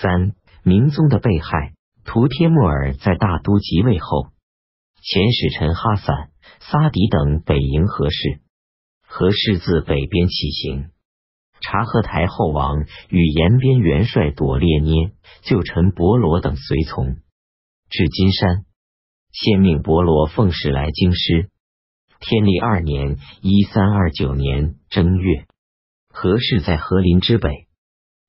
三明宗的被害。图帖木儿在大都即位后，遣使臣哈散、撒迪等北迎和氏。和氏自北边起行，察合台后王与延边元帅朵列涅、旧臣伯罗等随从至金山，先命伯罗奉使来京师。天历二年（一三二九年）正月，和氏在和林之北，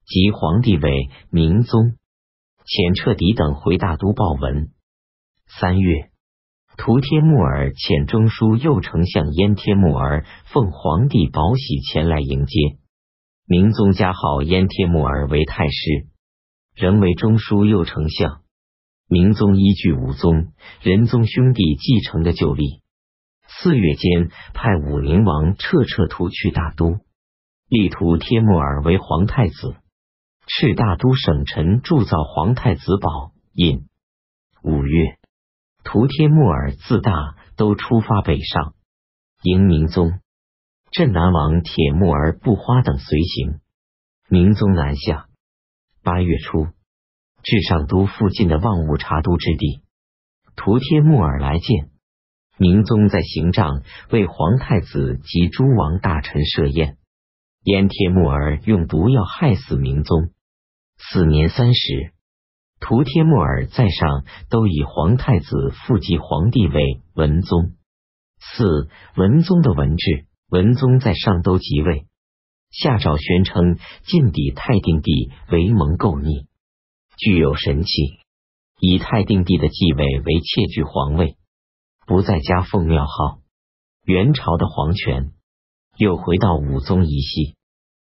即皇帝为明宗。遣彻底等回大都报文。三月，图帖木儿遣中书右丞相燕帖木儿奉皇帝宝玺前来迎接。明宗加号燕帖木儿为太师，仍为中书右丞相。明宗依据武宗、仁宗兄弟继承的旧例，四月间派武宁王彻彻图去大都，立图帖木儿为皇太子。敕大都省臣铸造皇太子宝印。五月，图帖木儿自大都出发北上迎明宗，镇南王铁木儿不花等随行。明宗南下。八月初，至上都附近的万物察都之地，图帖木儿来见明宗，在行帐为皇太子及诸王大臣设宴。燕帖木儿用毒药害死明宗。四年三十，图帖木儿在上，都以皇太子复继皇帝为文宗。四文宗的文治，文宗在上都即位，下诏宣称晋抵太定帝为蒙垢逆，具有神气，以太定帝的继位为窃据皇位，不再加奉庙号。元朝的皇权又回到武宗一系。